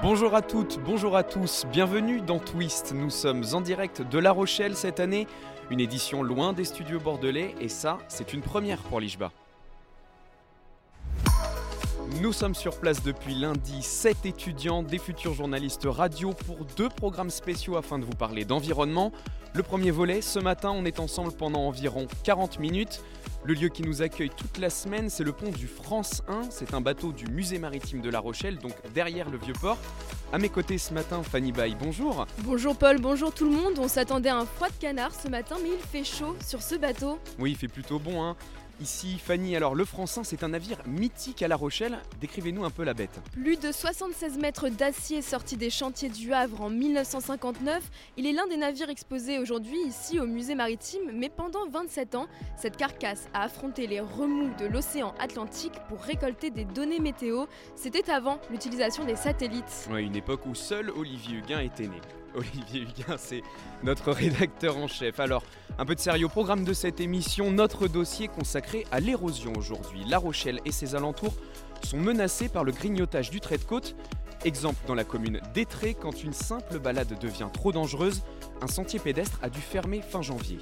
Bonjour à toutes, bonjour à tous, bienvenue dans Twist. Nous sommes en direct de La Rochelle cette année, une édition loin des studios bordelais et ça, c'est une première pour l'Ishba. Nous sommes sur place depuis lundi, 7 étudiants, des futurs journalistes radio pour deux programmes spéciaux afin de vous parler d'environnement. Le premier volet, ce matin, on est ensemble pendant environ 40 minutes. Le lieu qui nous accueille toute la semaine, c'est le pont du France 1. C'est un bateau du musée maritime de La Rochelle, donc derrière le vieux port. À mes côtés ce matin, Fanny Baye, bonjour. Bonjour Paul, bonjour tout le monde. On s'attendait à un froid de canard ce matin, mais il fait chaud sur ce bateau. Oui, il fait plutôt bon, hein. Ici, Fanny, alors le Francin, c'est un navire mythique à La Rochelle. Décrivez-nous un peu la bête. Plus de 76 mètres d'acier sorti des chantiers du Havre en 1959. Il est l'un des navires exposés aujourd'hui ici au musée maritime, mais pendant 27 ans, cette carcasse a affronté les remous de l'océan Atlantique pour récolter des données météo. C'était avant l'utilisation des satellites. Ouais, une époque où seul Olivier Huguin était né. Olivier Huguin, c'est notre rédacteur en chef. Alors, un peu de sérieux programme de cette émission, notre dossier consacré à l'érosion aujourd'hui. La Rochelle et ses alentours sont menacés par le grignotage du trait de côte. Exemple dans la commune d'Étré, quand une simple balade devient trop dangereuse, un sentier pédestre a dû fermer fin janvier.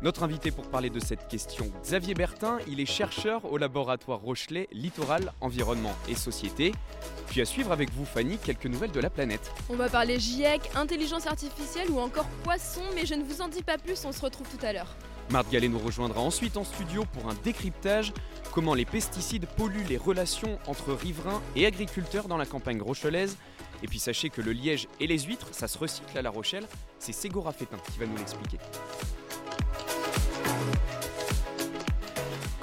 Notre invité pour parler de cette question, Xavier Bertin, il est chercheur au laboratoire Rochelet Littoral, Environnement et Société. Puis à suivre avec vous, Fanny, quelques nouvelles de la planète. On va parler GIEC, intelligence artificielle ou encore poisson, mais je ne vous en dis pas plus, on se retrouve tout à l'heure. Marthe Gallet nous rejoindra ensuite en studio pour un décryptage comment les pesticides polluent les relations entre riverains et agriculteurs dans la campagne rochelaise. Et puis sachez que le liège et les huîtres, ça se recycle à La Rochelle. C'est Ségora Fétin qui va nous l'expliquer.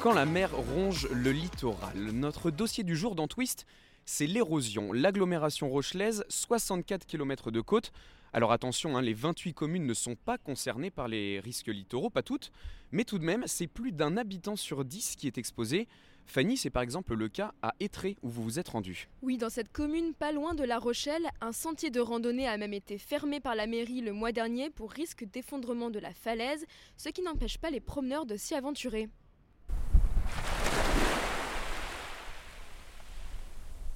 Quand la mer ronge le littoral, notre dossier du jour dans Twist, c'est l'érosion. L'agglomération rochelaise, 64 km de côte. Alors attention, hein, les 28 communes ne sont pas concernées par les risques littoraux, pas toutes, mais tout de même, c'est plus d'un habitant sur 10 qui est exposé. Fanny, c'est par exemple le cas à Étré où vous vous êtes rendu. Oui, dans cette commune pas loin de La Rochelle, un sentier de randonnée a même été fermé par la mairie le mois dernier pour risque d'effondrement de la falaise, ce qui n'empêche pas les promeneurs de s'y aventurer.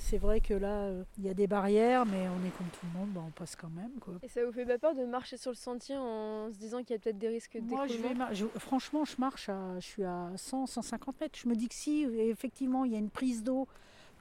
C'est vrai que là, euh, il y a des barrières, mais on est comme tout le monde, bah, on passe quand même. Quoi. Et ça vous fait pas peur de marcher sur le sentier en se disant qu'il y a peut-être des risques Moi, je vais d'écroulement mar- je- franchement, je marche, à, je suis à 100, 150 mètres. Je me dis que si, effectivement, il y a une prise d'eau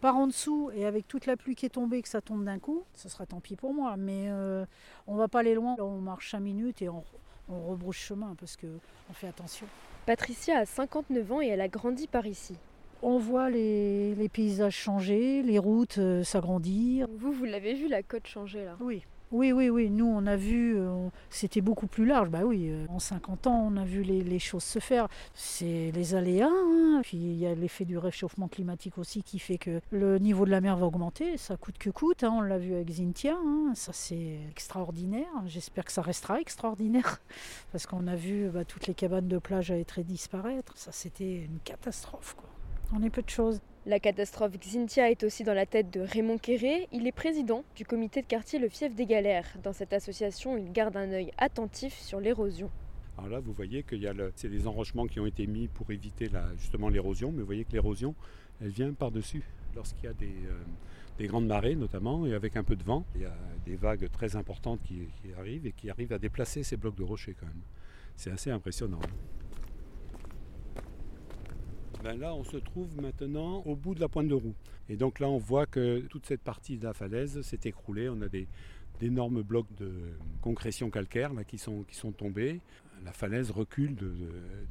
par en dessous, et avec toute la pluie qui est tombée, que ça tombe d'un coup, ce sera tant pis pour moi. Mais euh, on va pas aller loin. Là, on marche 5 minutes et on, on rebrouche chemin parce qu'on fait attention. Patricia a 59 ans et elle a grandi par ici. On voit les, les paysages changer, les routes euh, s'agrandir. Vous, vous l'avez vu la côte changer là Oui. Oui, oui, oui. Nous, on a vu, euh, c'était beaucoup plus large. Bah oui, euh, en 50 ans, on a vu les, les choses se faire. C'est les aléas. hein. Puis il y a l'effet du réchauffement climatique aussi qui fait que le niveau de la mer va augmenter. Ça coûte que coûte. hein. On l'a vu avec Zintia. hein. Ça, c'est extraordinaire. J'espère que ça restera extraordinaire. Parce qu'on a vu bah, toutes les cabanes de plage à être disparaître. Ça, c'était une catastrophe. Quoi. On est peu de choses. La catastrophe Xintia est aussi dans la tête de Raymond Quéré. Il est président du comité de quartier Le Fief des Galères. Dans cette association, il garde un œil attentif sur l'érosion. Alors là, vous voyez qu'il y a le, c'est des enrochements qui ont été mis pour éviter la, justement l'érosion, mais vous voyez que l'érosion, elle vient par-dessus. Lorsqu'il y a des, euh, des grandes marées notamment, et avec un peu de vent, il y a des vagues très importantes qui, qui arrivent et qui arrivent à déplacer ces blocs de rochers quand même. C'est assez impressionnant. Ben là, on se trouve maintenant au bout de la pointe de roue. Et donc là, on voit que toute cette partie de la falaise s'est écroulée. On a d'énormes blocs de concrétion calcaire là, qui, sont, tombés. La falaise recule de,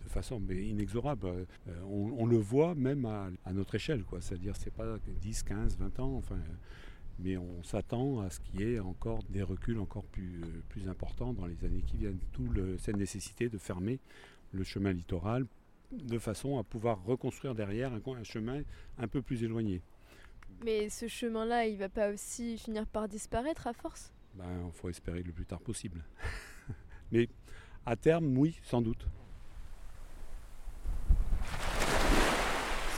façon inexorable. Euh, on, le voit même à, notre échelle. C'est-à-dire c'est pas 10, 15, 20 ans. Enfin, mais on s'attend à ce qu'il y ait encore des reculs encore plus, euh, importants dans les années qui viennent. Le- cette nécessité de fermer le chemin littoral de façon à pouvoir reconstruire derrière un, un chemin un peu plus éloigné. Mais ce chemin-là, il va pas aussi finir par disparaître à force? Ben, il faut espérer le plus tard possible. Mais à terme, oui, sans doute.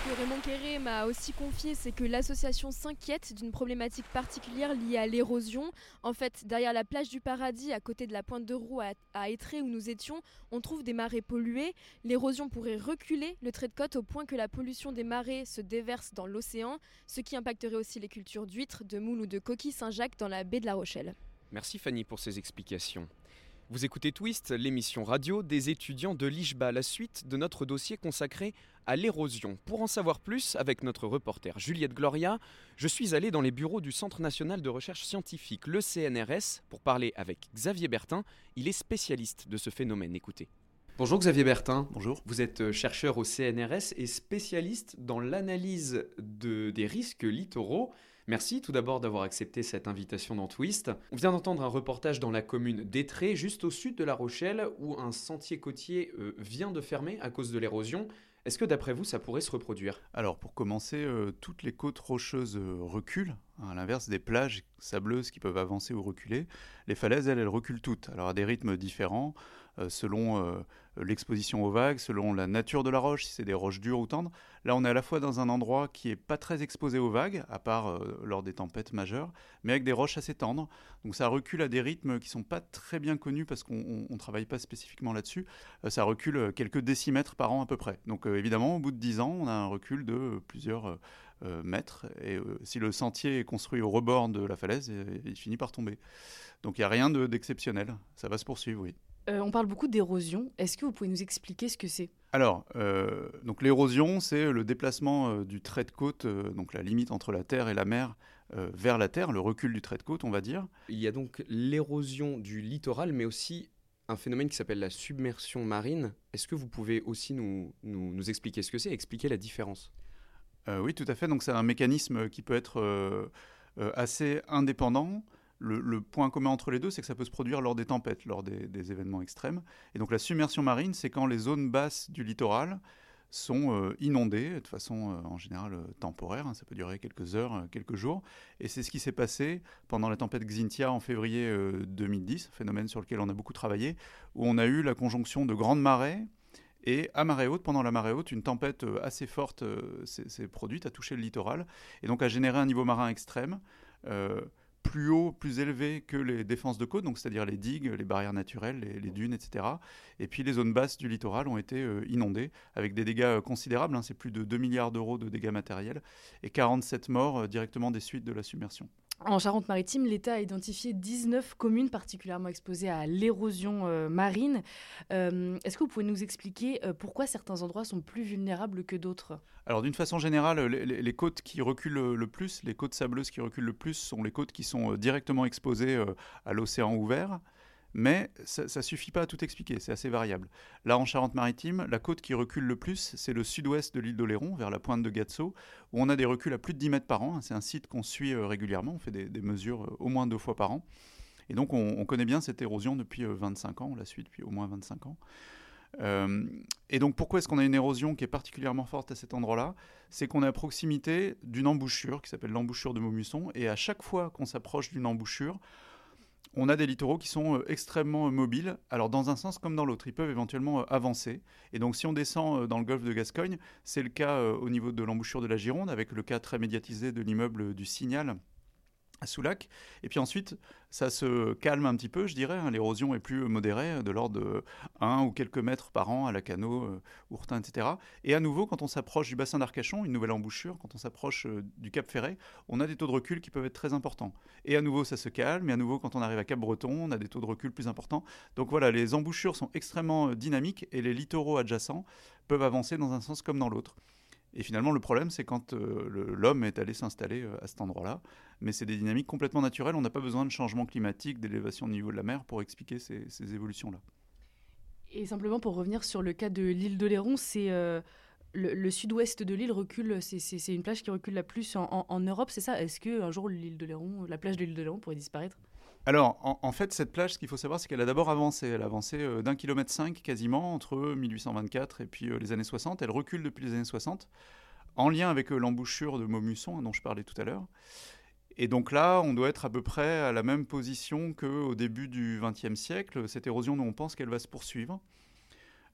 Que Raymond Quéré m'a aussi confié, c'est que l'association s'inquiète d'une problématique particulière liée à l'érosion. En fait, derrière la plage du Paradis, à côté de la pointe de Roue à, à Étré où nous étions, on trouve des marais pollués. L'érosion pourrait reculer le trait de côte au point que la pollution des marais se déverse dans l'océan, ce qui impacterait aussi les cultures d'huîtres, de moules ou de coquilles Saint-Jacques dans la baie de la Rochelle. Merci Fanny pour ces explications. Vous écoutez Twist, l'émission radio des étudiants de l'IJBA, la suite de notre dossier consacré à l'érosion. Pour en savoir plus, avec notre reporter Juliette Gloria, je suis allé dans les bureaux du Centre national de recherche scientifique, le CNRS, pour parler avec Xavier Bertin. Il est spécialiste de ce phénomène. Écoutez. Bonjour Xavier Bertin. Bonjour. Vous êtes euh, chercheur au CNRS et spécialiste dans l'analyse de, des risques littoraux. Merci tout d'abord d'avoir accepté cette invitation dans Twist. On vient d'entendre un reportage dans la commune d'Étré, juste au sud de La Rochelle, où un sentier côtier euh, vient de fermer à cause de l'érosion. Est-ce que d'après vous, ça pourrait se reproduire? Alors pour commencer, euh, toutes les côtes rocheuses euh, reculent, hein, à l'inverse des plages sableuses qui peuvent avancer ou reculer. Les falaises, elles, elles reculent toutes, alors à des rythmes différents, selon euh, l'exposition aux vagues, selon la nature de la roche, si c'est des roches dures ou tendres. Là, on est à la fois dans un endroit qui est pas très exposé aux vagues, à part euh, lors des tempêtes majeures, mais avec des roches assez tendres. Donc ça recule à des rythmes qui sont pas très bien connus parce qu'on ne travaille pas spécifiquement là-dessus. Euh, ça recule euh, quelques décimètres par an à peu près. Donc euh, évidemment, au bout de 10 ans, on a un recul de euh, plusieurs euh, euh, mètres. Et euh, si le sentier est construit au rebord de la falaise, euh, il finit par tomber. Donc il n'y a rien de- d'exceptionnel. Ça va se poursuivre, oui. Euh, on parle beaucoup d'érosion. Est-ce que vous pouvez nous expliquer ce que c'est? Alors, euh, donc l'érosion, c'est le déplacement euh, du trait de côte, euh, donc la limite entre la terre et la mer, euh, vers la terre, le recul du trait de côte, on va dire. Il y a donc l'érosion du littoral, mais aussi un phénomène qui s'appelle la submersion marine. Est-ce que vous pouvez aussi nous, nous, nous expliquer ce que c'est, expliquer la différence? Euh, oui, tout à fait. Donc c'est un mécanisme qui peut être euh, euh, assez indépendant. Le, point commun entre les deux, c'est que ça peut se produire lors des tempêtes, lors des, événements extrêmes. Et donc la submersion marine, c'est quand les zones basses du littoral sont euh, inondées de façon euh, en général euh, temporaire, hein, ça peut durer quelques heures, quelques jours, et c'est ce qui s'est passé pendant la tempête Xynthia en février euh, 2010, phénomène sur lequel on a beaucoup travaillé, où on a eu la conjonction de grandes marées et à marée haute, pendant la marée haute, une tempête assez forte s'est produite, a touché le littoral, et donc a généré un niveau marin extrême, plus haut, plus élevé que les défenses de côte, donc c'est-à-dire les digues, les barrières naturelles, les, dunes, etc. Et puis les zones basses du littoral ont été euh, inondées, avec des dégâts euh, considérables, hein, c'est plus de 2 milliards d'euros de dégâts matériels, et 47 morts euh, directement des suites de la submersion. En Charente-Maritime, l'État a identifié 19 communes particulièrement exposées à l'érosion euh, marine. Euh, Est-ce que vous pouvez nous expliquer euh, pourquoi certains endroits sont plus vulnérables que d'autres? Alors d'une façon générale, les, côtes qui reculent le plus, les côtes sableuses qui reculent le plus sont les côtes qui sont directement exposées à l'océan ouvert. Mais ça ne suffit pas à tout expliquer, c'est assez variable. Là, en Charente-Maritime, la côte qui recule le plus, c'est le sud-ouest de l'île d'Oléron, vers la pointe de Gatso, où on a des reculs à plus de 10 mètres par an. C'est un site qu'on suit euh, régulièrement, on fait des, mesures euh, au moins deux fois par an. Et donc, on, on connaît bien cette érosion depuis euh, 25 ans, on la suit depuis au moins 25 ans. Euh, et donc pourquoi est-ce qu'on a une érosion qui est particulièrement forte à cet endroit-là? C'est qu'on est à proximité d'une embouchure qui s'appelle l'embouchure de Maumusson, et à chaque fois qu'on s'approche d'une embouchure, on a des littoraux qui sont euh, extrêmement euh, mobiles, alors dans un sens comme dans l'autre, ils peuvent éventuellement euh, avancer. Et donc si on descend dans le golfe de Gascogne, c'est le cas au niveau de l'embouchure de la Gironde, avec le cas très médiatisé de l'immeuble du Signal à Soulac. Et puis ensuite, ça se calme un petit peu, je dirais. hein, L'érosion est plus modérée, de l'ordre de 1 ou quelques mètres par an à la Cano, euh, Ourtin, etc. Et à nouveau, quand on s'approche du bassin d'Arcachon, une nouvelle embouchure, quand on s'approche euh, du Cap Ferret, on a des taux de recul qui peuvent être très importants. Et à nouveau, ça se calme. Et à nouveau, quand on arrive à Cap Breton, on a des taux de recul plus importants. Donc voilà, les embouchures sont extrêmement euh, dynamiques et les littoraux adjacents peuvent avancer dans un sens comme dans l'autre. Et finalement, le problème, c'est quand euh, l'homme est allé s'installer euh, à cet endroit-là. Mais c'est des dynamiques complètement naturelles. On n'a pas besoin de changement climatique, d'élévation du niveau de la mer pour expliquer ces, évolutions-là. Et simplement pour revenir sur le cas de l'île d'Oléron, c'est euh, le, sud-ouest de l'île recule, c'est- une plage qui recule la plus en, Europe, c'est ça? Est-ce qu'un jour l'île la plage de l'île d'Oléron pourrait disparaître? Alors, en, fait, cette plage, ce qu'il faut savoir, c'est qu'elle a d'abord avancé. Elle a avancé euh, d'un kilomètre cinq quasiment entre 1824 et puis euh, les années 60. Elle recule depuis les années 60, en lien avec euh, l'embouchure de Maumusson, hein, dont je parlais tout à l'heure. Et donc là, on doit être à peu près à la même position qu'au début du XXe siècle. Cette érosion, nous, on pense qu'elle va se poursuivre.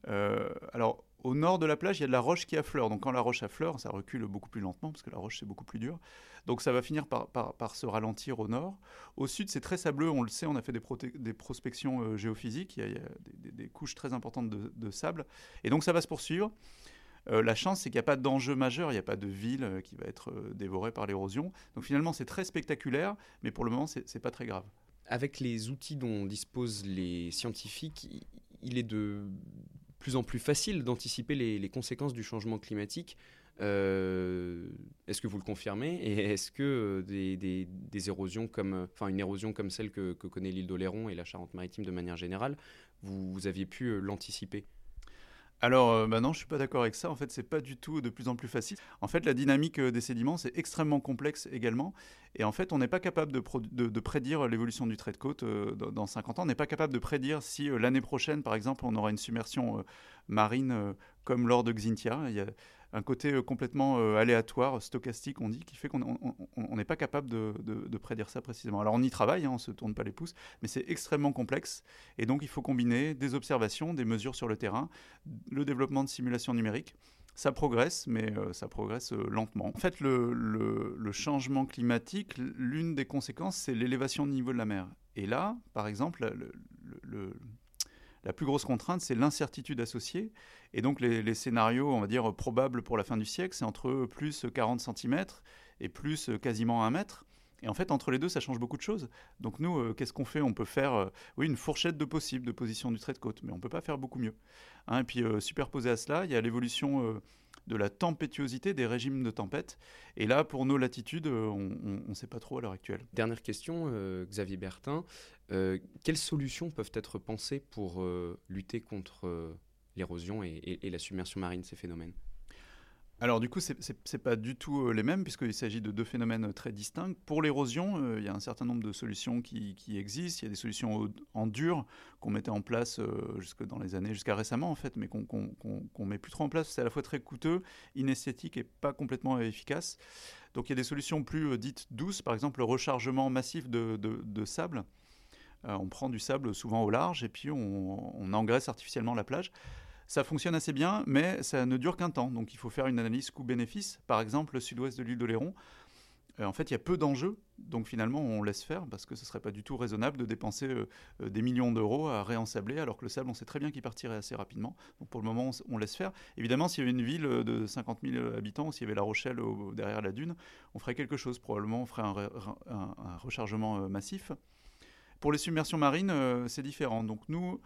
Euh, alors, Au nord de la plage, il y a de la roche qui affleure. Donc quand la roche affleure, ça recule beaucoup plus lentement parce que la roche c'est beaucoup plus dur. Donc ça va finir par, se ralentir au nord. Au sud, c'est très sableux, on le sait, on a fait des, prospections euh, géophysiques, il y a, des, couches très importantes de, sable. Et donc ça va se poursuivre. Euh, la chance, c'est qu'il n'y a pas d'enjeu majeur, il n'y a pas de ville euh, qui va être dévorée par l'érosion. Donc finalement, c'est très spectaculaire, mais pour le moment, c'est n'est pas très grave. Avec les outils dont disposent les scientifiques, il est de plus en plus facile d'anticiper les, conséquences du changement climatique. Euh, est-ce que vous le confirmez? Et est-ce que euh, des, érosions comme, enfin une érosion comme celle que, connaît l'île d'Oléron et la Charente-Maritime de manière générale, vous aviez pu euh, l'anticiper? Alors, euh, bah non, je suis pas d'accord avec ça. En fait, c'est pas du tout de plus en plus facile. En fait, la dynamique euh, des sédiments, c'est extrêmement complexe également. Et en fait, on n'est pas capable de, prédire l'évolution du trait de côte euh, dans 50 ans. On n'est pas capable de prédire si l'année prochaine, par exemple, on aura une submersion marine comme lors de Xintia. Un côté euh, complètement euh, aléatoire, stochastique, on dit, qui fait qu'on n'est pas capable de, prédire ça précisément. Alors on y travaille, hein, on ne se tourne pas les pouces, mais c'est extrêmement complexe. Et donc il faut combiner des observations, des mesures sur le terrain, le développement de simulations numériques. Ça progresse, mais euh, ça progresse lentement. En fait, le, changement climatique, l'une des conséquences, c'est l'élévation du niveau de la mer. Et là, par exemple, le la plus grosse contrainte, c'est l'incertitude associée. Et donc les, scénarios, on va dire, probables pour la fin du siècle, c'est entre plus 40 cm et plus quasiment 1 mètre. Et en fait, entre les deux, ça change beaucoup de choses. Donc nous, euh, qu'est-ce qu'on fait? On peut faire euh, oui, une fourchette de possible de position du trait de côte, mais on ne peut pas faire beaucoup mieux. Hein, et puis, euh, superposé à cela, il y a l'évolution de la tempétuosité des régimes de tempête. Et là, pour nos latitudes, on ne sait pas trop à l'heure actuelle. Dernière question, Xavier Bertin. Euh, quelles solutions peuvent être pensées pour euh, lutter contre euh, l'érosion et, la submersion marine, ces phénomènes? Alors du coup, ce n'est pas du tout les mêmes puisqu'il s'agit de deux phénomènes très distincts. Pour l'érosion, il y a un certain nombre de solutions qui, existent. Il y a des solutions en dur qu'on mettait en place jusque dans les années, jusqu'à récemment en fait, mais qu'on ne met plus trop en place. C'est à la fois très coûteux, inesthétique et pas complètement efficace. Donc il y a des solutions plus dites douces, par exemple le rechargement massif de sable on prend du sable souvent au large et puis on, engraisse artificiellement la plage. Ça fonctionne assez bien, mais ça ne dure qu'un temps. Donc il faut faire une analyse coût-bénéfice. Par exemple, le sud-ouest de l'île d'Oléron, euh, en fait, il y a peu d'enjeux. Donc finalement, on laisse faire parce que ce ne serait pas du tout raisonnable de dépenser euh, des millions d'euros à réensabler, alors que le sable, on sait très bien qu'il partirait assez rapidement. Donc pour le moment, on, laisse faire. Évidemment, s'il y avait une ville de 50 000 habitants, s'il y avait La Rochelle derrière la dune, on ferait quelque chose. Probablement, on ferait un rechargement massif. Pour les submersions marines, euh, c'est différent. Donc nous,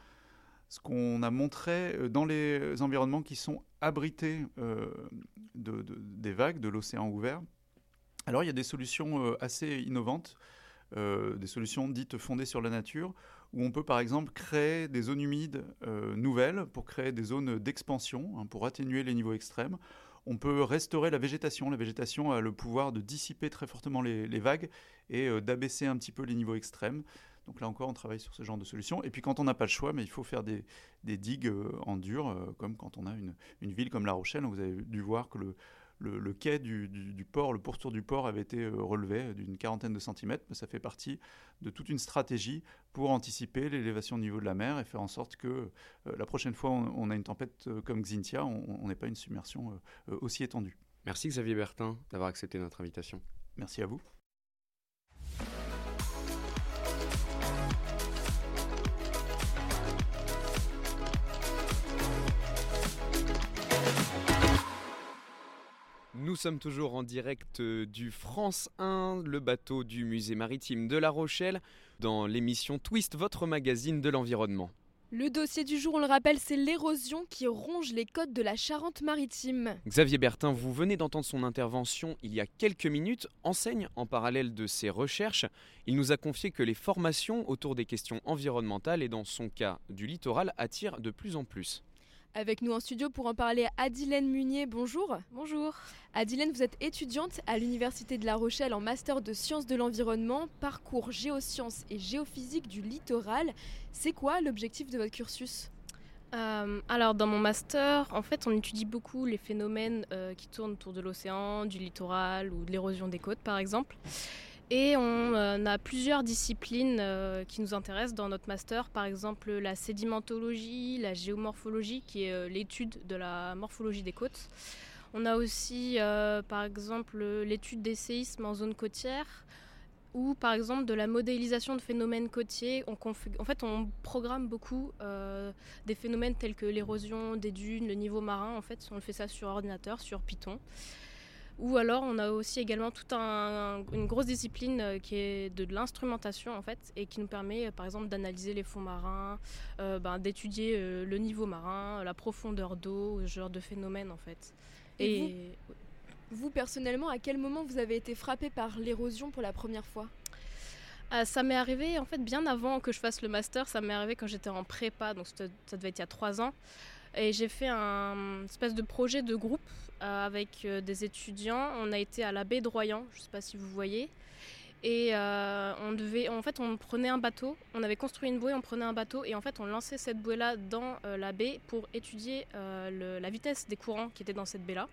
ce qu'on a montré euh, dans les environnements qui sont abrités euh, des vagues, de l'océan ouvert, alors il y a des solutions assez innovantes, des solutions dites fondées sur la nature, où on peut par exemple créer des zones humides nouvelles pour créer des zones d'expansion, hein, pour atténuer les niveaux extrêmes. On peut restaurer la végétation. La végétation a le pouvoir de dissiper très fortement les, les vagues et d'abaisser un petit peu les niveaux extrêmes. Donc là encore, on travaille sur ce genre de solution. Et puis quand on n'a pas le choix, mais il faut faire des, digues euh, en dur, euh, comme quand on a une, ville comme La Rochelle. Vous avez dû voir que le, quai du, port, le pourtour du port avait été euh, relevé d'une quarantaine de centimètres. Mais ça fait partie de toute une stratégie pour anticiper l'élévation au niveau de la mer et faire en sorte que la prochaine fois on, on, a une tempête comme Xintia, on n'ait pas une submersion aussi étendue. Merci Xavier Bertin d'avoir accepté notre invitation. Merci à vous. Nous sommes toujours en direct euh, du France 1, le bateau du musée maritime de La Rochelle, dans l'émission Twist, votre magazine de l'environnement. Le dossier du jour, on le rappelle, c'est l'érosion qui ronge les côtes de la Charente-Maritime. Xavier Bertin, vous venez d'entendre son intervention il y a quelques minutes, enseigne en parallèle de ses recherches. Il nous a confié que les formations autour des questions environnementales et dans son cas du littoral attirent de plus en plus. Avec nous en studio pour en parler, Adilène Munier, bonjour. Bonjour. Adilène, vous êtes étudiante à l'Université de La Rochelle en master de sciences de l'environnement, parcours géosciences et géophysique du littoral. C'est quoi l'objectif de votre cursus? Euh, alors dans mon master, en fait, on étudie beaucoup les phénomènes euh, qui tournent autour de l'océan, du littoral ou de l'érosion des côtes, par exemple. Et on euh, a plusieurs disciplines euh, qui nous intéressent dans notre master, par exemple la sédimentologie, la géomorphologie, qui est euh, l'étude de la morphologie des côtes. On a aussi, par exemple, l'étude des séismes en zone côtière, ou par exemple de la modélisation de phénomènes côtiers. En fait, on programme beaucoup des phénomènes tels que l'érosion des dunes, le niveau marin. En fait, on fait ça sur ordinateur, sur Python. Ou alors on a aussi également toute une grosse discipline euh, qui est de, l'instrumentation en fait et qui nous permet euh, par exemple d'analyser les fonds marins, euh, ben, d'étudier le niveau marin, la profondeur d'eau, ce genre de phénomènes en fait. Et, vous, personnellement, à quel moment vous avez été frappé par l'érosion pour la première fois? Ça m'est arrivé en fait bien avant que je fasse le master, ça m'est arrivé quand j'étais en prépa, donc ça devait être il y a trois ans. Et j'ai fait un espèce de projet de groupe euh, avec euh, des étudiants. On a été à la baie de Royan, je ne sais pas si vous voyez. Et euh, on devait, en fait, on prenait un bateau, on avait construit une bouée, on prenait un bateau et en fait, on lançait cette bouée-là dans la baie pour étudier la vitesse des courants qui étaient dans cette baie-là.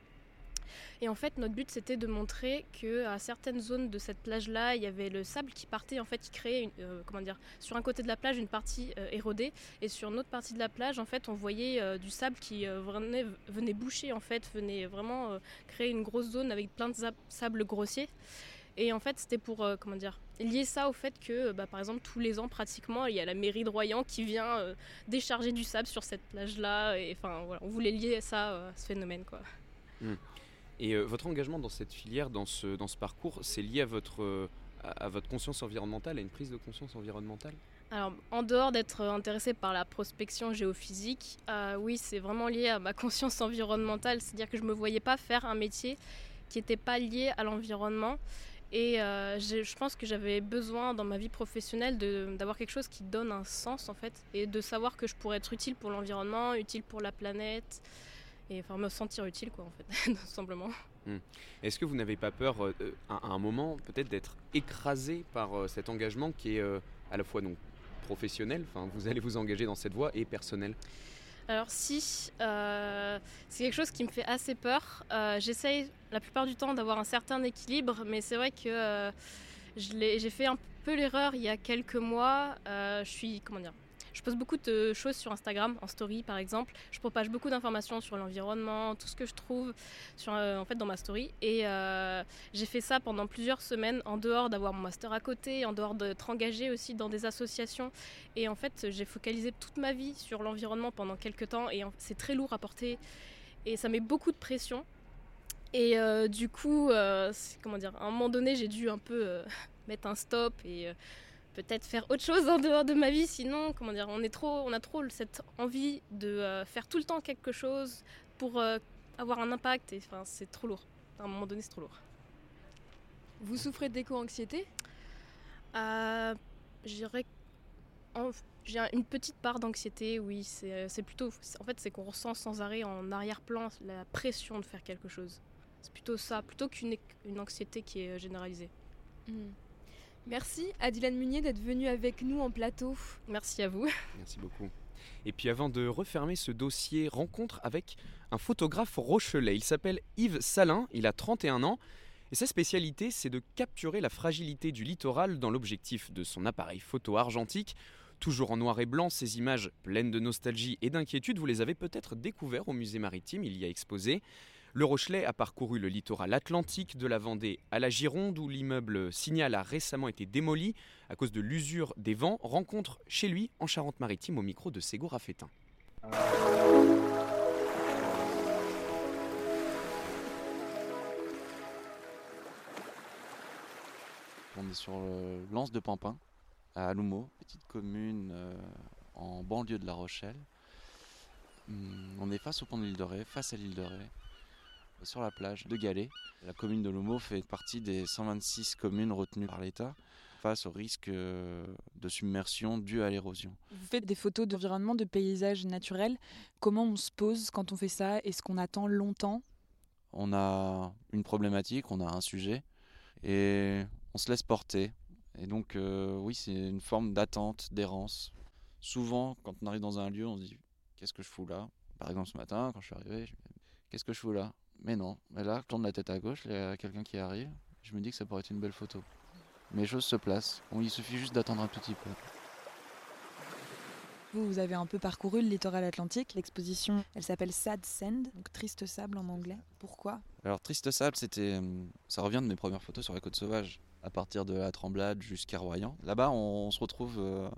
Et en fait, notre but, c'était de montrer que à certaines zones de cette plage-là, il y avait le sable qui partait, en fait, qui créait, euh, comment dire, sur un côté de la plage, une partie euh, érodée, et sur une autre partie de la plage, en fait, on voyait euh, du sable qui venait, venait, boucher, en fait, venait vraiment créer une grosse zone avec plein de sable grossier. Et en fait, c'était pour, comment dire, lier ça au fait que, bah, par exemple, tous les ans, pratiquement, il y a la mairie de Royan qui vient décharger du sable sur cette plage-là. Et enfin, voilà, on voulait lier ça à ce phénomène, quoi. Mmh. Et euh, votre engagement dans cette filière, dans ce, dans ce parcours, c'est lié à votre, euh, à, votre conscience environnementale, à une prise de conscience environnementale? Alors, en dehors d'être intéressé par la prospection géophysique, euh, oui, c'est vraiment lié à ma conscience environnementale. C'est-à-dire que je ne me voyais pas faire un métier qui n'était pas lié à l'environnement. Et je pense que j'avais besoin dans ma vie professionnelle d'avoir quelque chose qui donne un sens, en fait, et de savoir que je pourrais être utile pour l'environnement, utile pour la planète et enfin me sentir utile quoi en fait tout simplement. Hmm. Est-ce que vous n'avez pas peur euh, à, un moment peut-être d'être écrasé par euh, cet engagement qui est euh, à la fois donc professionnel, enfin vous allez vous engager dans cette voie et personnel? Alors si, c'est quelque chose qui me fait assez peur. J'essaye la plupart du temps d'avoir un certain équilibre, mais c'est vrai que j'ai fait un peu l'erreur il y a quelques mois. je suis, comment dire, je poste beaucoup de choses sur Instagram, en story par exemple. Je propage beaucoup d'informations sur l'environnement, tout ce que je trouve euh, en fait, dans ma story. Et euh, j'ai fait ça pendant plusieurs semaines, en dehors d'avoir mon master à côté, en dehors d'être engagée aussi dans des associations. Et en fait, j'ai focalisé toute ma vie sur l'environnement pendant quelques temps. Et c'est très lourd à porter. Et ça met beaucoup de pression. Et euh, du coup, comment dire, à un moment donné, j'ai dû un peu mettre un stop et peut-être faire autre chose en dehors de ma vie. Sinon, comment dire, on est trop, on a trop cette envie de euh, faire tout le temps quelque chose pour euh, avoir un impact. Et enfin, c'est trop lourd. À un moment donné, c'est trop lourd. Vous souffrez d'éco-anxiété? Euh, J'ai une petite part d'anxiété, oui. C'est plutôt, en fait, c'est qu'on ressent sans arrêt en arrière-plan la pression de faire quelque chose. C'est plutôt ça, plutôt qu'une anxiété qui est généralisée. Hmm. Merci à Dylan Munier d'être venu avec nous en plateau. Merci à vous. Merci beaucoup. Et puis avant de refermer ce dossier, rencontre avec un photographe rochelais. Il s'appelle Yves Salin, il a 31 ans. Et sa spécialité, c'est de capturer la fragilité du littoral dans l'objectif de son appareil photo argentique. Toujours en noir et blanc, ces images pleines de nostalgie et d'inquiétude, vous les avez peut-être découvertes au musée maritime, il y a exposé. Le Rochelet a parcouru le littoral atlantique de la Vendée à la Gironde où l'immeuble Signal a récemment été démoli à cause de l'usure des vents. Rencontre chez lui en Charente-Maritime au micro de Ségo Raffetin. On est sur l'Anse de Pampin, à Aloumo, petite commune euh, en banlieue de La Rochelle. Hum, on est face au pont de l'île de Ré, face à l'île de Ré sur la plage de Galets. La commune de Lomo fait partie des 126 communes retenues par l'État face au risque euh, de submersion dû à l'érosion. Vous faites des photos d'environnement, de paysages naturels. Comment on se pose quand on fait ça? Est-ce qu'on attend longtemps? On a une problématique, on a un sujet et on se laisse porter. Et donc euh, oui, c'est une forme d'attente, d'errance. Souvent, quand on arrive dans un lieu, on se dit qu'est-ce que je fous là? Par exemple, ce matin, quand je suis arrivé, qu'est-ce que je fous là? Mais non, mais là, je tourne la tête à gauche, il y a quelqu'un qui arrive, je me dis que ça pourrait être une belle photo. Mais les choses se placent. Bon, il suffit juste d'attendre un tout petit peu. Vous, vous avez un peu parcouru le littoral atlantique. L'exposition, elle s'appelle Sad Sand, donc triste sable en anglais. Pourquoi? Alors Triste Sable, c'était, euh, ça revient de mes premières photos sur la côte sauvage, à partir de la Tremblade jusqu'à Royan. Là-bas, on, se retrouve euh,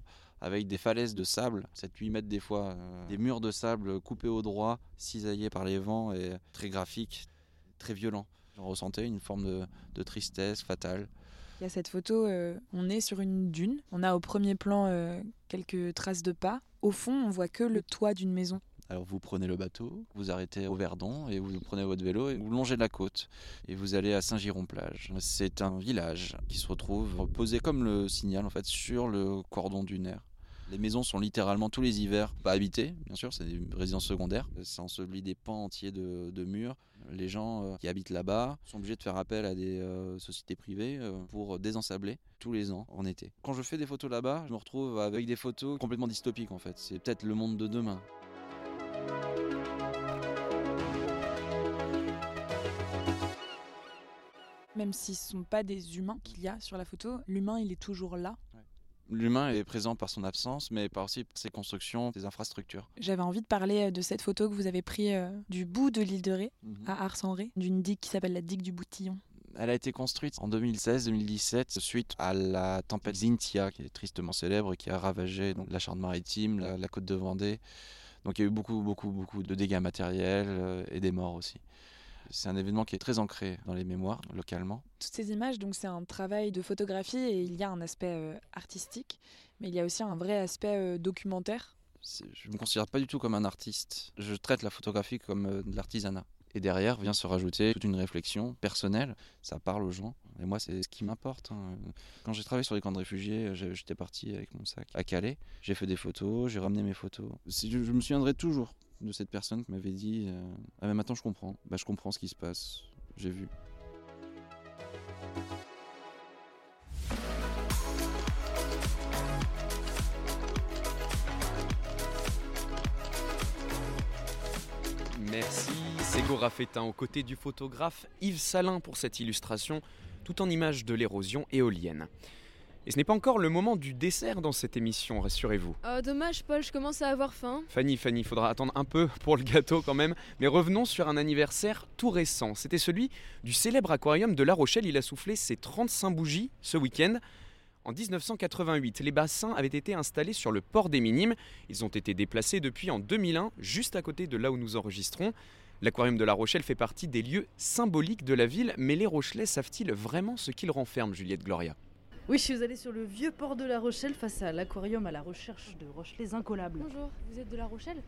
avec des falaises de sable, 7-8 mètres des fois, euh, des murs de sable coupés au droit, cisaillés par les vents et très graphiques, très violents. J'en ressentais une forme de, de tristesse fatale. Il y a cette photo, euh, on est sur une dune, on a au premier plan euh, quelques traces de pas. Au fond, on voit que le toit d'une maison. Alors vous prenez le bateau, vous arrêtez au Verdon et vous prenez votre vélo et vous longez la côte et vous allez à Saint-Giron-Plage. C'est un village qui se retrouve posé comme le signal en fait sur le cordon dunaire. Les maisons sont littéralement tous les hivers pas habitées, bien sûr, c'est des résidences secondaires. C'est enseveli des pans entiers de, murs. Les gens euh, qui habitent là-bas sont obligés de faire appel à des euh, sociétés privées euh, pour désensabler tous les ans en été. Quand je fais des photos là-bas, je me retrouve avec des photos complètement dystopiques en fait. C'est peut-être le monde de demain. Même si ce ne sont pas des humains qu'il y a sur la photo, l'humain, il est toujours là. L'humain est présent par son absence, mais par aussi ses constructions, ses infrastructures. J'avais envie de parler euh, de cette photo que vous avez prise euh, du bout de l'île de Ré, Mhm. à Ars-en-Ré, d'une digue qui s'appelle la digue du Boutillon. Elle a été construite en 2016-2017 suite à la tempête Zintia, qui est tristement célèbre, qui a ravagé donc, la Charente-Maritime, la, la côte de Vendée. Donc il y a eu beaucoup, beaucoup, beaucoup de dégâts matériels euh, et des morts aussi. C'est un événement qui est très ancré dans les mémoires localement. Toutes ces images, donc c'est un travail de photographie et il y a un aspect euh, artistique, mais il y a aussi un vrai aspect euh, documentaire. Je ne me considère pas du tout comme un artiste. Je traite la photographie comme euh, de l'artisanat. Et derrière vient se rajouter toute une réflexion personnelle. Ça parle aux gens. Et moi, c'est ce qui m'importe. hein. Quand j'ai travaillé sur les camps de réfugiés, j'ai- j'étais parti avec mon sac à Calais. J'ai fait des photos, j'ai ramené mes photos. Si Je, je me souviendrai toujours de cette personne qui m'avait dit euh, Ah, mais maintenant je comprends. Bah, je comprends ce qui se passe. J'ai vu. Merci Ségo Raffetin aux côtés du photographe Yves Salin pour cette illustration, tout en images de l'érosion éolienne. Et ce n'est pas encore le moment du dessert dans cette émission, rassurez-vous. Oh, dommage, Paul, je commence à avoir faim. Fanny, Fanny, il faudra attendre un peu pour le gâteau quand même. Mais revenons sur un anniversaire tout récent. C'était celui du célèbre aquarium de La Rochelle. Il a soufflé ses 35 bougies ce week-end. En 1988, les bassins avaient été installés sur le port des Minimes. Ils ont été déplacés depuis en 2001, juste à côté de là où nous enregistrons. L'aquarium de La Rochelle fait partie des lieux symboliques de la ville, mais les Rochelais savent-ils vraiment ce qu'ils renferment, Juliette Gloria? Oui, je suis allée sur le vieux port de La Rochelle face à l'aquarium à la recherche de rochelets incollables. Bonjour, vous êtes de La Rochelle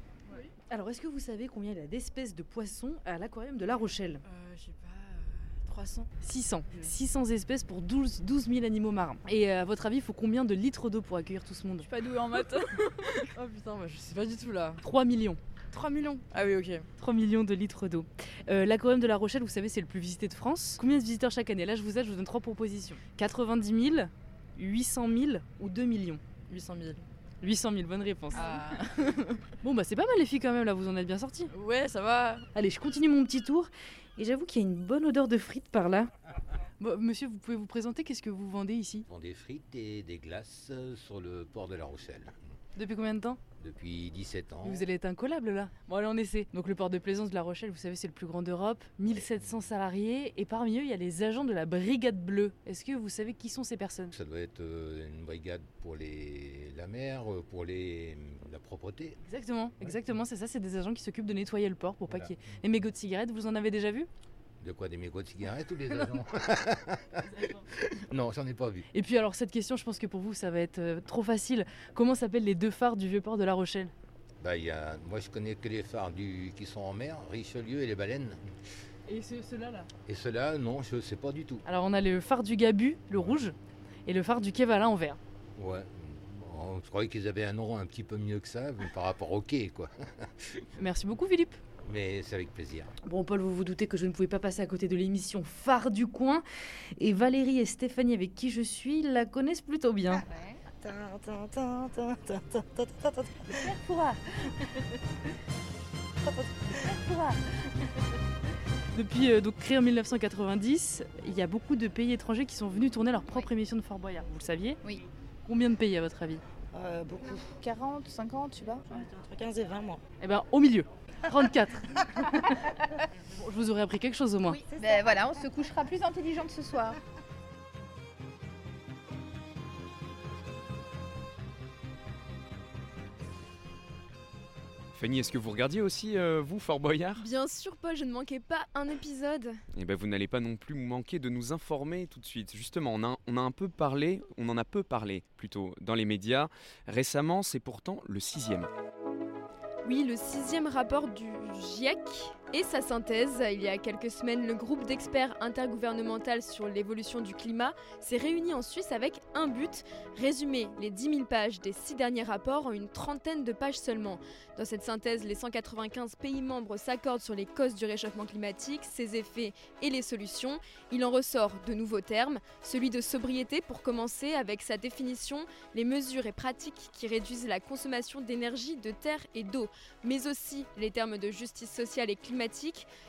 Alors, est-ce que vous savez combien il y a d'espèces de poissons à l'aquarium de La Rochelle Euh, je sais pas, euh, 300 600. 600 espèces pour 12, 12 000 animaux marins. Et euh, à votre avis, il faut combien de litres d'eau pour accueillir tout ce monde? Je suis pas douée en maths. oh putain, bah, je sais pas du tout là. 3 millions. 3 millions Ah oui, ok. 3 millions de litres d'eau. Euh, L'aquarium de La Rochelle, vous savez, c'est le plus visité de France. Combien de visiteurs chaque année? Là, je vous aide, je vous donne trois propositions. 90 000, 800 000 ou 2 millions? 800 000. 800 000, bonne réponse. Ah. Bon, bah c'est pas mal les filles quand même, là, vous en êtes bien sorties. ouais, ça va. Allez, je continue mon petit tour. Et j'avoue qu'il y a une bonne odeur de frites par là. Bon, monsieur, vous pouvez vous présenter Qu'est-ce que vous vendez ici? On vend des frites et des glaces euh, sur le port de La Rochelle Depuis combien de temps? Depuis 17 ans. Vous allez être incollable là. Bon, allez, on essaie. Donc, le port de plaisance de La Rochelle, vous savez, c'est le plus grand d'Europe. 1700 salariés. Et parmi eux, il y a les agents de la Brigade Bleue. Est-ce que vous savez qui sont ces personnes? Ça doit être euh, une brigade pour les, la mer, euh, pour les, la propreté. Exactement, exactement, c'est ça. C'est des agents qui s'occupent de nettoyer le port pour pas qu'il y ait les mégots de cigarettes. Vous en avez déjà vu? De quoi des mégots de cigarettes ou les agents Non, j'en ai pas vu. Et puis, alors, cette question, je pense que pour vous, ça va être euh, trop facile. Comment s'appellent les deux phares du vieux port de La Rochelle? Bah, y a, moi, je connais que les phares du, qui sont en mer, Richelieu et les baleines. Et ceux-là là? Et ceux-là, non, je sais pas du tout. Alors, on a le phare du Gabu, le rouge, et le phare du Quai Valin en vert. Ouais. Je croyais qu'ils avaient un nom un petit peu mieux que ça par rapport au quai, quoi. Merci beaucoup, Philippe. Mais c'est avec plaisir. Bon, Paul, vous vous doutez que je ne pouvais pas passer à côté de l'émission Phare du coin. Et Valérie et Stéphanie, avec qui je suis, la connaissent plutôt bien. Depuis, euh, donc créé en 1990, il y a beaucoup de pays étrangers qui sont venus tourner leur propre émission de Fort Boyard. Vous le saviez Oui. Combien de pays à votre avis Euh, beaucoup. 40, 50, tu vois Entre 15 et 20 mois. Eh ben, au milieu. 34. Bon, je vous aurais appris quelque chose au moins. Ben voilà, on se couchera plus intelligente ce soir. Fanny, est-ce que vous regardiez aussi, euh, vous, Fort Boyard? Bien sûr, Paul, je ne manquais pas un épisode. Eh ben, vous n'allez pas non plus manquer de nous informer tout de suite. Justement, on a, on a un peu parlé, on en a peu parlé plutôt dans les médias. Récemment, c'est pourtant le sixième. Oui, le sixième rapport du GIEC et sa synthèse. Il y a quelques semaines, le groupe d'experts intergouvernemental sur l'évolution du climat s'est réuni en Suisse avec un but, résumer les 10 000 pages des six derniers rapports en une trentaine de pages seulement. Dans cette synthèse, les 195 pays membres s'accordent sur les causes du réchauffement climatique, ses effets et les solutions. Il en ressort de nouveaux termes, celui de sobriété pour commencer avec sa définition, les mesures et pratiques qui réduisent la consommation d'énergie, de terre et d'eau, mais aussi les termes de justice sociale et climatique.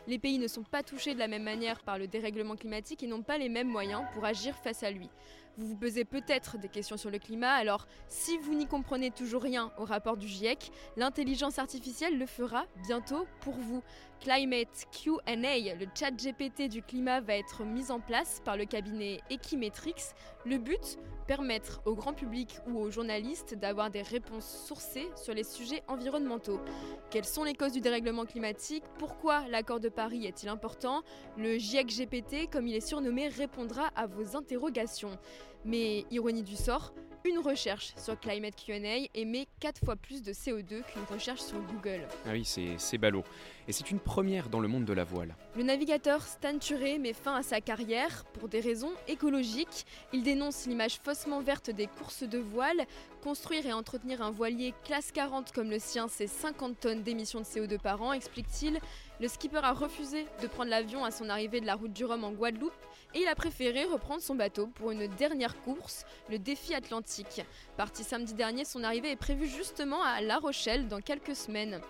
Les pays ne sont pas touchés de la même manière par le dérèglement climatique et n'ont pas les mêmes moyens pour agir face à lui. Vous vous posez peut-être des questions sur le climat, alors si vous n'y comprenez toujours rien au rapport du GIEC, l'intelligence artificielle le fera bientôt pour vous. Climate QA, le chat GPT du climat, va être mis en place par le cabinet Equimetrix. Le but Permettre au grand public ou aux journalistes d'avoir des réponses sourcées sur les sujets environnementaux. Quelles sont les causes du dérèglement climatique? Pourquoi l'accord de Paris est-il important? Le GIEC GPT, comme il est surnommé, répondra à vos interrogations. Mais ironie du sort, une recherche sur Climate QA émet 4 fois plus de CO2 qu'une recherche sur Google. Ah oui, c'est ballot. Et c'est une première dans le monde de la voile. Le navigateur Stan Turé met fin à sa carrière pour des raisons écologiques. Il dénonce l'image faussement verte des courses de voile. Construire et entretenir un voilier classe 40 comme le sien, c'est 50 tonnes d'émissions de CO2 par an, explique-t-il. Le skipper a refusé de prendre l'avion à son arrivée de la route du Rhum en Guadeloupe et il a préféré reprendre son bateau pour une dernière course, le défi atlantique. Parti samedi dernier, son arrivée est prévue justement à La Rochelle dans quelques semaines.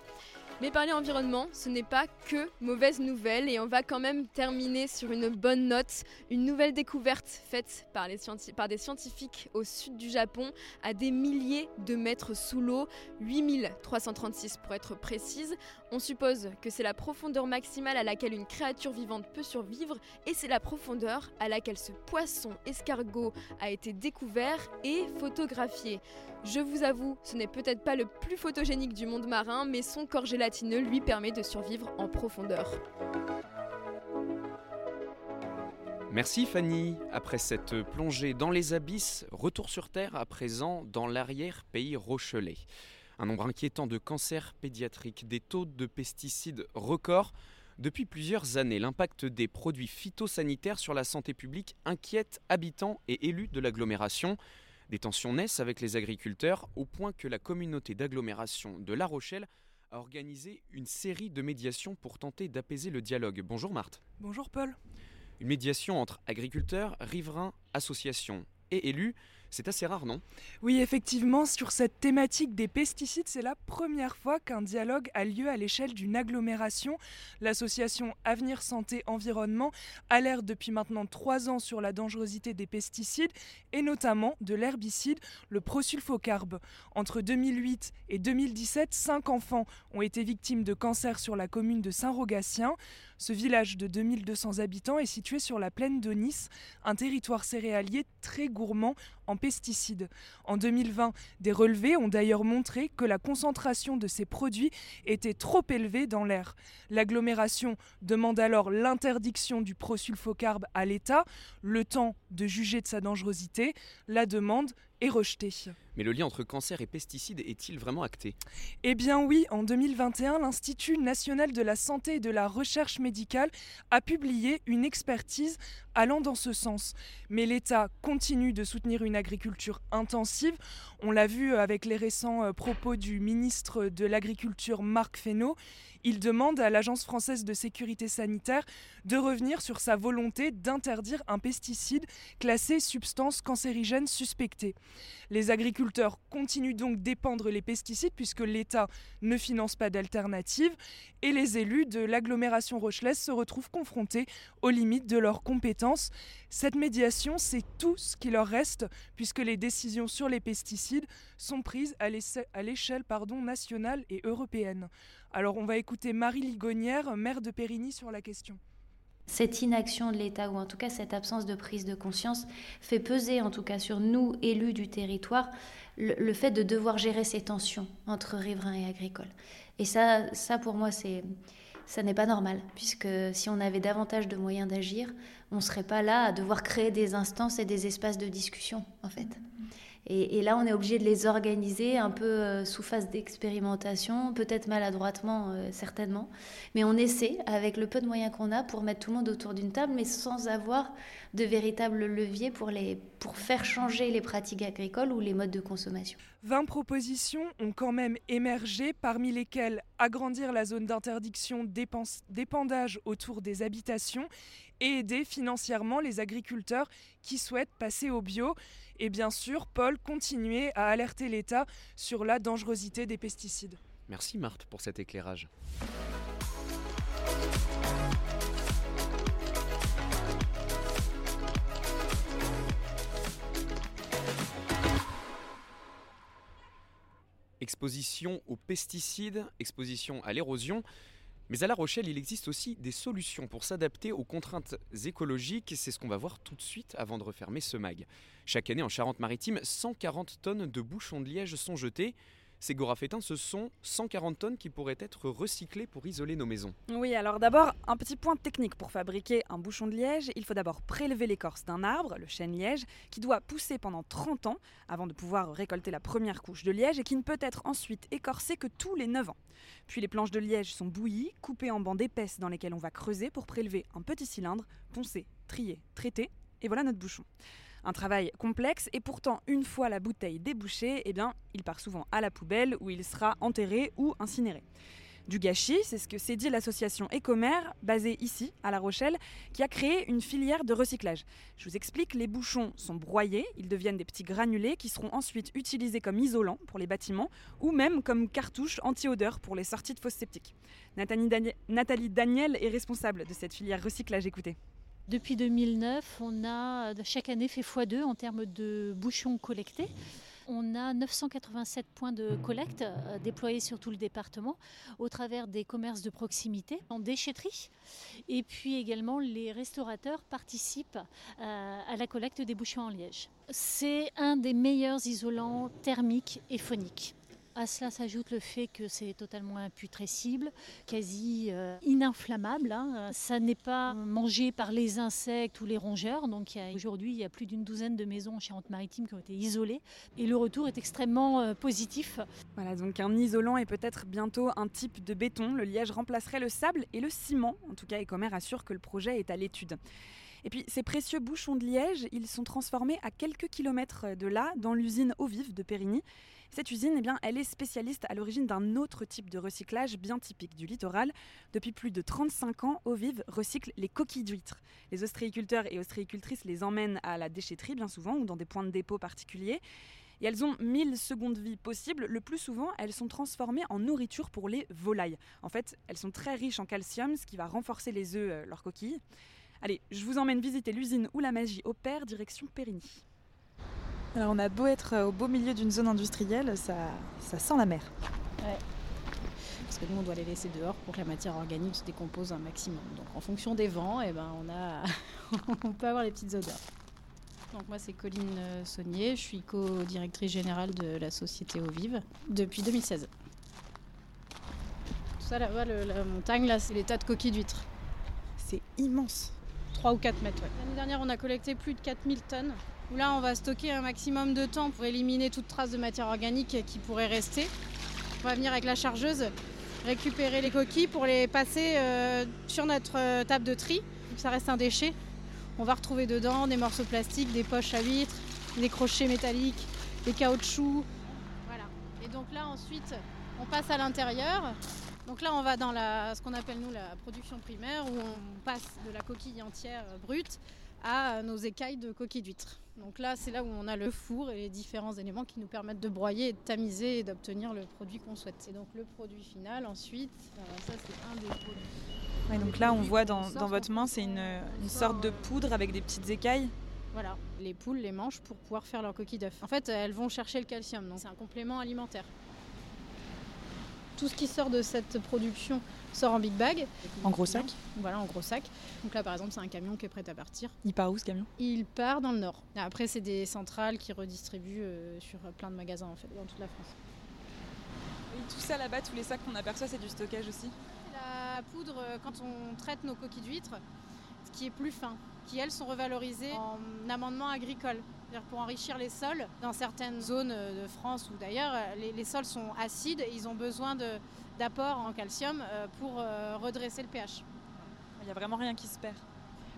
Mais parler environnement, ce n'est pas que mauvaise nouvelle et on va quand même terminer sur une bonne note. Une nouvelle découverte faite par, des scientifiques au sud du Japon à des milliers de mètres sous l'eau, 8336 pour être précise. On suppose que c'est la profondeur maximale à laquelle une créature vivante peut survivre et c'est la profondeur à laquelle ce poisson escargot a été découvert et photographié. Je vous avoue, ce n'est peut-être pas le plus photogénique du monde marin, mais son corps gélatineux lui permet de survivre en profondeur. Merci Fanny. Après cette plongée dans les abysses, retour sur Terre à présent dans l'arrière-pays rochelais. Un nombre inquiétant de cancers pédiatriques, des taux de pesticides records. Depuis plusieurs années, l'impact des produits phytosanitaires sur la santé publique inquiète habitants et élus de l'agglomération. Des tensions naissent avec les agriculteurs au point que la communauté d'agglomération de La Rochelle a organisé une série de médiations pour tenter d'apaiser le dialogue. Bonjour Marthe. Bonjour Paul. Une médiation entre agriculteurs, riverains, associations et élus, c'est assez rare, non? Oui, effectivement, sur cette thématique des pesticides, c'est la première fois qu'un dialogue a lieu à l'échelle d'une agglomération. L'association Avenir Santé Environnement alerte depuis maintenant trois ans sur la dangerosité des pesticides et notamment de l'herbicide, le prosulfocarbe. Entre 2008 et 2017, cinq enfants ont été victimes de cancer sur la commune de Saint-Rogatien. Ce village de 2200 habitants est situé sur la plaine de Nice, un territoire céréalier très gourmand en pesticides. En 2020, des relevés ont d'ailleurs montré que la concentration de ces produits était trop élevée dans l'air. L'agglomération demande alors l'interdiction du prosulfocarbe à l'État, le temps de juger de sa dangerosité. La demande est. Mais le lien entre cancer et pesticides est-il vraiment acté? Eh bien oui, en 2021, l'Institut national de la santé et de la recherche médicale a publié une expertise allant dans ce sens. Mais l'État continue de soutenir une agriculture intensive. On l'a vu avec les récents euh, propos du ministre de l'Agriculture Marc Fesneau. Il demande à l'Agence française de sécurité sanitaire de revenir sur sa volonté d'interdire un pesticide classé substance cancérigène suspectée. Les agriculteurs continuent donc d'épandre les pesticides puisque l'État ne finance pas d'alternative et les élus de l'agglomération rochelaise se retrouvent confrontés aux limites de leurs compétences. Cette médiation, c'est tout ce qui leur reste puisque les décisions sur les pesticides sont prises à l'échelle nationale et européenne. Alors on va écouter Marie Ligonière, maire de Périgny, sur la question. Cette inaction de l'État, ou en tout cas cette absence de prise de conscience, fait peser, en tout cas sur nous, élus du territoire, le, fait de devoir gérer ces tensions entre riverains et agricoles. Et ça, ça pour moi, c'est, ça n'est pas normal, puisque si on avait davantage de moyens d'agir, on ne serait pas là à devoir créer des instances et des espaces de discussion, en fait. Et, là, on est obligé de les organiser un peu euh, sous phase d'expérimentation, peut-être maladroitement, euh, certainement. Mais on essaie, avec le peu de moyens qu'on a, pour mettre tout le monde autour d'une table, mais sans avoir de véritable levier pour, les, pour faire changer les pratiques agricoles ou les modes de consommation. 20 propositions ont quand même émergé, parmi lesquelles agrandir la zone d'interdiction d'épandage autour des habitations et aider financièrement les agriculteurs qui souhaitent passer au bio. Et bien sûr, Paul, continuer à alerter l'État sur la dangerosité des pesticides. Merci Marthe pour cet éclairage. Exposition aux pesticides, exposition à l'érosion. Mais à La Rochelle, il existe aussi des solutions pour s'adapter aux contraintes écologiques. C'est ce qu'on va voir tout de suite avant de refermer ce mag. Chaque année en Charente-Maritime, 140 tonnes de bouchons de liège sont jetés. Ces gorafétins, ce sont 140 tonnes qui pourraient être recyclées pour isoler nos maisons. Oui, alors d'abord, un petit point technique. Pour fabriquer un bouchon de liège, il faut d'abord prélever l'écorce d'un arbre, le chêne liège, qui doit pousser pendant 30 ans avant de pouvoir récolter la première couche de liège et qui ne peut être ensuite écorcé que tous les 9 ans. Puis les planches de liège sont bouillies, coupées en bandes épaisses dans lesquelles on va creuser pour prélever un petit cylindre, poncer, trier, traiter, et voilà notre bouchon. Un travail complexe et pourtant une fois la bouteille débouchée, eh bien, il part souvent à la poubelle où il sera enterré ou incinéré. Du gâchis, c'est ce que s'est dit l'association Ecomère, basée ici, à La Rochelle, qui a créé une filière de recyclage. Je vous explique, les bouchons sont broyés, ils deviennent des petits granulés qui seront ensuite utilisés comme isolants pour les bâtiments ou même comme cartouches anti-odeur pour les sorties de fosses sceptiques. Nathalie Daniel est responsable de cette filière recyclage, écoutez. Depuis 2009, on a chaque année fait x2 en termes de bouchons collectés. On a 987 points de collecte euh, déployés sur tout le département au travers des commerces de proximité en déchetterie. Et puis également, les restaurateurs participent euh, à la collecte des bouchons en liège. C'est un des meilleurs isolants thermiques et phoniques. À cela s'ajoute le fait que c'est totalement imputrescible, quasi euh, ininflammable. Hein. Ça n'est pas mangé par les insectes ou les rongeurs. Donc aujourd'hui, il y a plus d'une douzaine de maisons en Charente-Maritime qui ont été isolées. Et le retour est extrêmement euh, positif. Voilà, donc un isolant et peut-être bientôt un type de béton. Le liège remplacerait le sable et le ciment. En tout cas, Ecomer assure que le projet est à l'étude. Et puis ces précieux bouchons de liège, ils sont transformés à quelques kilomètres de là, dans l'usine Eau Vive de Périgny. Cette usine, eh bien, elle est spécialiste à l'origine d'un autre type de recyclage bien typique du littoral. Depuis plus de 35 ans, Eau Vive recycle les coquilles d'huîtres. Les ostréiculteurs et ostréicultrices les emmènent à la déchetterie bien souvent ou dans des points de dépôt particuliers. Et elles ont 1000 secondes de vie possibles. Le plus souvent, elles sont transformées en nourriture pour les volailles. En fait, elles sont très riches en calcium, ce qui va renforcer les œufs, euh, leurs coquilles. Allez, je vous emmène visiter l'usine où la magie opère, direction Périgny. Alors on a beau être euh, au beau milieu d'une zone industrielle, ça, ça sent la mer. Ouais. Parce que nous on doit les laisser dehors pour que la matière organique se décompose un maximum. Donc en fonction des vents, eh ben, on, a on peut avoir les petites odeurs. Donc moi c'est Colline euh, Saunier, je suis co-directrice générale de la société Eau Vive depuis 2016. Tout ça là-bas, la montagne, là c'est les tas de coquilles d'huîtres. C'est immense. 3 ou 4 mètres, L'année dernière on a collecté plus de 4000 tonnes là, on va stocker un maximum de temps pour éliminer toute trace de matière organique qui pourrait rester. On va venir avec la chargeuse récupérer les coquilles pour les passer euh, sur notre euh, table de tri. Ça reste un déchet. On va retrouver dedans des morceaux plastiques, des poches à huîtres, des crochets métalliques, des caoutchoucs. Voilà. Et donc là ensuite, on passe à l'intérieur. Donc là, on va dans la, ce qu'on appelle nous la production primaire, où on passe de la coquille entière brute à nos écailles de coquilles d'huîtres. Donc là, c'est là où on a le four et les différents éléments qui nous permettent de broyer, de tamiser et d'obtenir le produit qu'on souhaite. Et donc le produit final, ensuite, ça c'est un des produits. donc là, on voit dans, dans votre main, c'est une, une sorte de poudre avec des petites écailles. Voilà, les poules les mangent pour pouvoir faire leur coquille d'œuf. En fait, elles vont chercher le calcium, donc c'est un complément alimentaire. Tout ce qui sort de cette production sort en big bag. En gros sac Voilà, en gros sac. Donc là, par exemple, c'est un camion qui est prêt à partir. Il part où ce camion? Il part dans le nord. Après, c'est des centrales qui redistribuent euh, sur plein de magasins en fait, dans toute la France. Et tout ça là-bas, tous les sacs qu'on aperçoit, c'est du stockage aussi? La poudre, euh, quand on traite nos coquilles d'huîtres, ce qui est plus fin, qui elles sont revalorisées en amendement agricole. Pour enrichir les sols. Dans certaines zones de France ou d'ailleurs, les, les, sols sont acides et ils ont besoin d'apports en calcium euh, pour euh, redresser le pH. Il n'y a vraiment rien qui se perd.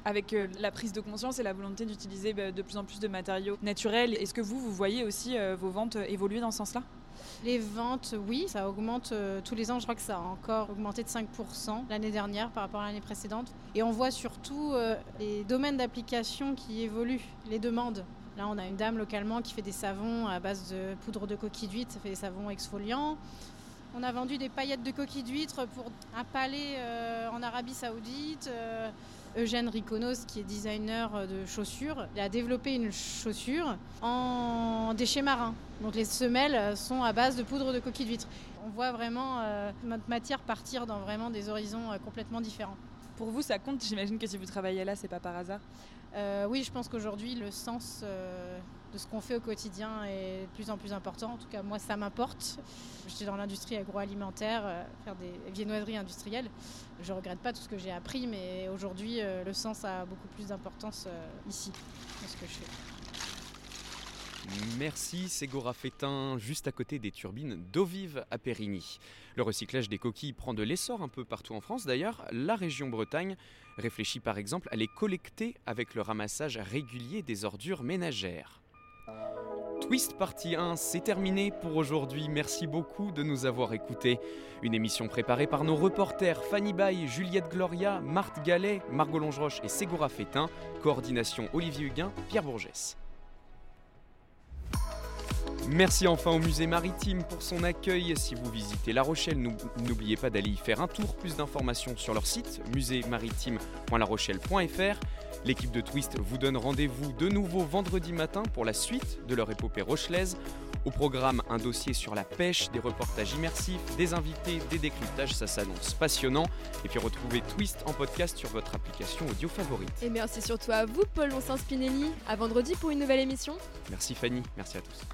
Avec euh, la prise de conscience et la volonté d'utiliser bah, de plus en plus de matériaux naturels, est-ce que vous, vous voyez aussi vos ventes évoluer dans ce sens-là? Les ventes, oui, ça augmente tous les ans. Je crois que ça a encore augmenté de 5% l'année dernière par rapport à l'année précédente. Et on voit surtout les domaines d'application qui évoluent, les demandes. Là, on a une dame localement qui fait des savons à base de poudre de coquille d'huître, ça fait des savons exfoliants. On a vendu des paillettes de coquille d'huître pour un palais euh, en Arabie Saoudite. Euh, Eugène Riconos, qui est designer de chaussures, a développé une chaussure en déchets marins. Donc les semelles sont à base de poudre de coquille d'huître. On voit vraiment euh, notre matière partir dans vraiment des horizons complètement différents. Pour vous, ça compte? J'imagine que si vous travaillez là, c'est pas par hasard. Euh, oui, je pense qu'aujourd'hui, le sens euh, de ce qu'on fait au quotidien est de plus en plus important. En tout cas, moi, ça m'importe. J'étais dans l'industrie agroalimentaire, euh, faire des viennoiseries industrielles. Je ne regrette pas tout ce que j'ai appris, mais aujourd'hui, le sens a beaucoup plus d'importance ici, dans ce que je fais. Merci Ségora Fétin, juste à côté des turbines d'eau vive à Périgny. Le recyclage des coquilles prend de l'essor un peu partout en France. D'ailleurs, la région Bretagne réfléchit par exemple à les collecter avec le ramassage régulier des ordures ménagères. Twist partie 1, c'est terminé pour aujourd'hui. Merci beaucoup de nous avoir écoutés. Une émission préparée par nos reporters Fanny Baye, Juliette Gloria, Marthe Gallet, Margot Longeroche et Ségora Fétin. Coordination Olivier Huguin, Pierre Bourgès. Merci enfin au musée maritime pour son accueil. Si vous visitez La Rochelle, n'oubliez pas d'aller y faire un tour. Plus d'informations sur leur site musée-maritime.larochelle.fr. L'équipe de Twist vous donne rendez-vous de nouveau vendredi matin pour la suite de leur épopée rochelaise. Au programme, un dossier sur la pêche, des reportages immersifs, des invités, des décryptages, ça s'annonce passionnant. Et puis retrouvez Twist en podcast sur votre application audio favorite. Et merci surtout à vous, Paul Lonsin Spinelli. À vendredi pour une nouvelle émission. Merci Fanny, merci à tous.